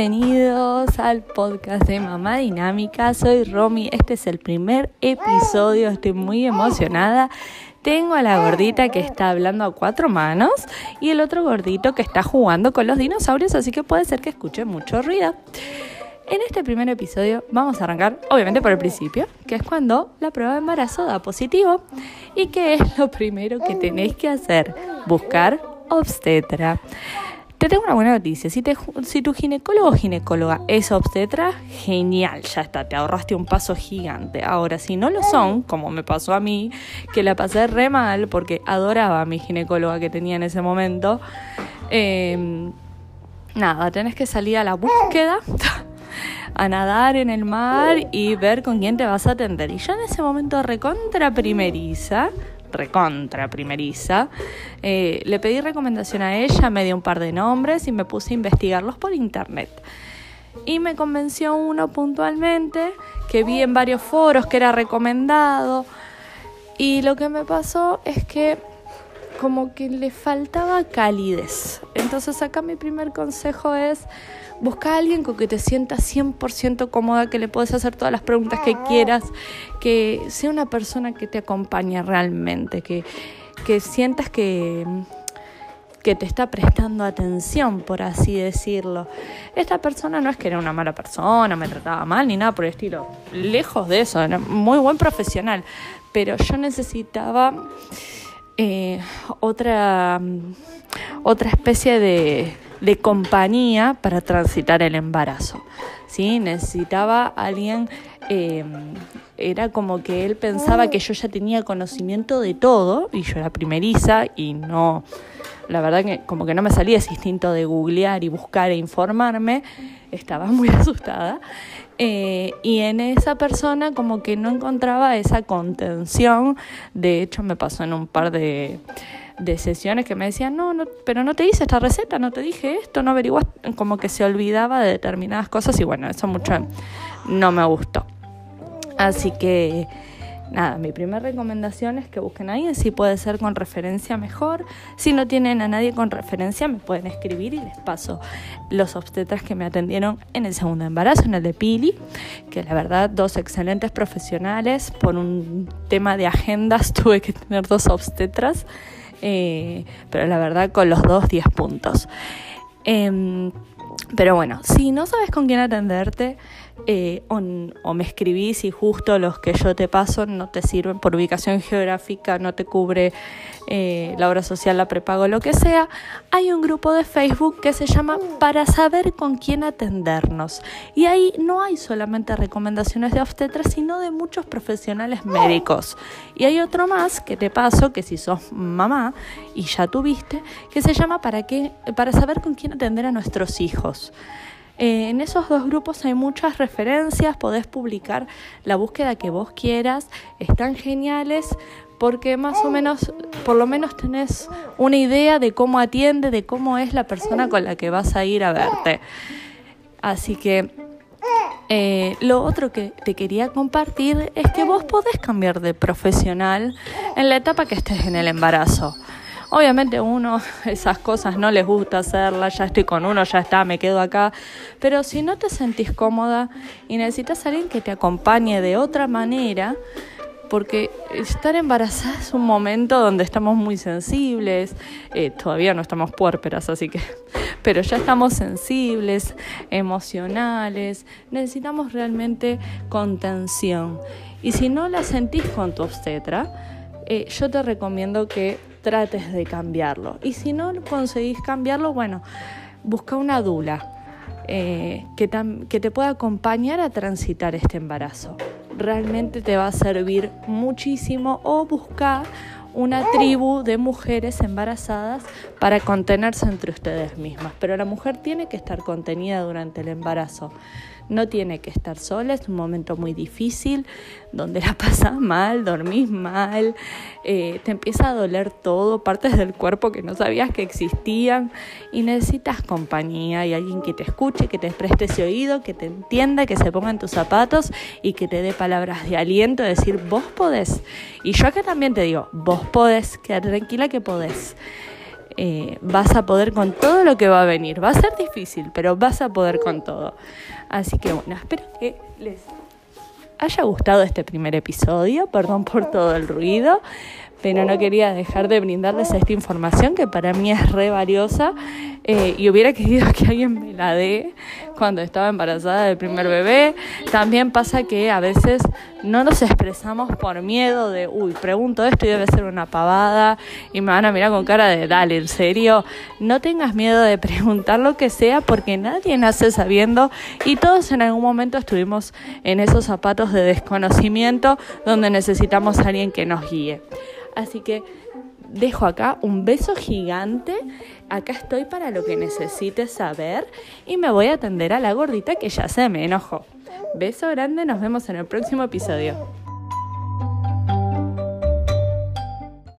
Bienvenidos al podcast de Mamá Dinámica. Soy Romy. Este es el primer episodio. Estoy muy emocionada. Tengo a la gordita que está hablando a cuatro manos y el otro gordito que está jugando con los dinosaurios, así que puede ser que escuche mucho ruido. En este primer episodio vamos a arrancar, obviamente, por el principio, que es cuando la prueba de embarazo da positivo. ¿Y qué es lo primero que tenéis que hacer? Buscar obstetra. Te tengo una buena noticia. Si, tu ginecólogo o ginecóloga es obstetra, genial, ya está, te ahorraste un paso gigante. Ahora, si no lo son, como me pasó a mí, que la pasé re mal porque adoraba a mi ginecóloga que tenía en ese momento, em, nada, tenés que salir a la búsqueda. a nadar en el mar y ver con quién te vas a atender. Y yo en ese momento recontra primeriza, recontra primeriza. Eh, le pedí recomendación a ella, me dio un par de nombres y me puse a investigarlos por internet. Y me convenció uno puntualmente, que vi en varios foros que era recomendado. Y lo que me pasó es que como que le faltaba calidez. Entonces acá mi primer consejo es busca a alguien con que te sientas 100% cómoda, que le puedes hacer todas las preguntas que quieras, que sea una persona que te acompañe realmente, que, que sientas que que te está prestando atención, por así decirlo. Esta persona no es que era una mala persona, me trataba mal ni nada por el estilo. Lejos de eso, era muy buen profesional. Pero yo necesitaba eh, otra, otra especie de, de compañía para transitar el embarazo. ¿sí? Necesitaba alguien, eh, era como que él pensaba que yo ya tenía conocimiento de todo y yo era primeriza y no, la verdad que como que no me salía ese instinto de googlear y buscar e informarme, estaba muy asustada. Eh, y en esa persona como que no encontraba esa contención. De hecho, me pasó en un par de, sesiones que me decían, no, no, pero no te hice esta receta, no te dije esto, no averiguaste, como que se olvidaba de determinadas cosas y bueno, eso mucho no me gustó. Así que nada, mi primera recomendación es que busquen a alguien, si puede ser con referencia mejor, si no tienen a nadie con referencia me pueden escribir y les paso los obstetras que me atendieron en el segundo embarazo, en el de Pili, que la verdad dos excelentes profesionales, por un tema de agendas tuve que tener dos obstetras, eh, pero la verdad con los dos 10 puntos. Em, pero bueno, si no sabes con quién atenderte, eh, o, me escribís y justo los que yo te paso no te sirven por ubicación geográfica, no te cubre eh, la obra social, la prepago, lo que sea, hay un grupo de Facebook que se llama Para saber con quién atendernos. Y ahí no hay solamente recomendaciones de obstetra, sino de muchos profesionales médicos. Y hay otro más que te paso, que si sos mamá y ya tuviste, que se llama Para, qué, para saber con quién atender a nuestros hijos. Eh, en esos dos grupos hay muchas referencias, podés publicar la búsqueda que vos quieras, están geniales porque más o menos, por lo menos tenés una idea de cómo atiende, de cómo es la persona con la que vas a ir a verte. Así que eh, lo otro que te quería compartir es que vos podés cambiar de profesional en la etapa que estés en el embarazo. Obviamente uno esas cosas no les gusta hacerlas, ya estoy con uno, ya está, me quedo acá. Pero si no te sentís cómoda y necesitas a alguien que te acompañe de otra manera, porque estar embarazada es un momento donde estamos muy sensibles, eh, todavía no estamos puérperas, así que, pero ya estamos sensibles, emocionales, necesitamos realmente contención. Y si no la sentís con tu obstetra, eh, yo te recomiendo que trates de cambiarlo. Y si no conseguís cambiarlo, bueno, busca una dula eh, que, que te pueda acompañar a transitar este embarazo. Realmente te va a servir muchísimo o busca una tribu de mujeres embarazadas para contenerse entre ustedes mismas. Pero la mujer tiene que estar contenida durante el embarazo no tiene que estar sola, es un momento muy difícil, donde la pasas mal, dormís mal, eh, te empieza a doler todo, partes del cuerpo que no sabías que existían y necesitas compañía y alguien que te escuche, que te preste ese oído, que te entienda, que se ponga en tus zapatos y que te dé palabras de aliento, decir, vos podés. Y yo acá también te digo, vos podés, quedar tranquila que podés. Eh, vas a poder con todo lo que va a venir. Va a ser difícil, pero vas a poder con todo. Así que bueno, espero que les haya gustado este primer episodio. Perdón por todo el ruido pero no quería dejar de brindarles esta información que para mí es re valiosa eh, y hubiera querido que alguien me la dé cuando estaba embarazada del primer bebé. También pasa que a veces no nos expresamos por miedo de, uy, pregunto esto y debe ser una pavada y me van a mirar con cara de, dale, en serio, no tengas miedo de preguntar lo que sea porque nadie nace sabiendo y todos en algún momento estuvimos en esos zapatos de desconocimiento donde necesitamos a alguien que nos guíe. Así que dejo acá un beso gigante. Acá estoy para lo que necesites saber y me voy a atender a la gordita que ya se me enojó. Beso grande, nos vemos en el próximo episodio.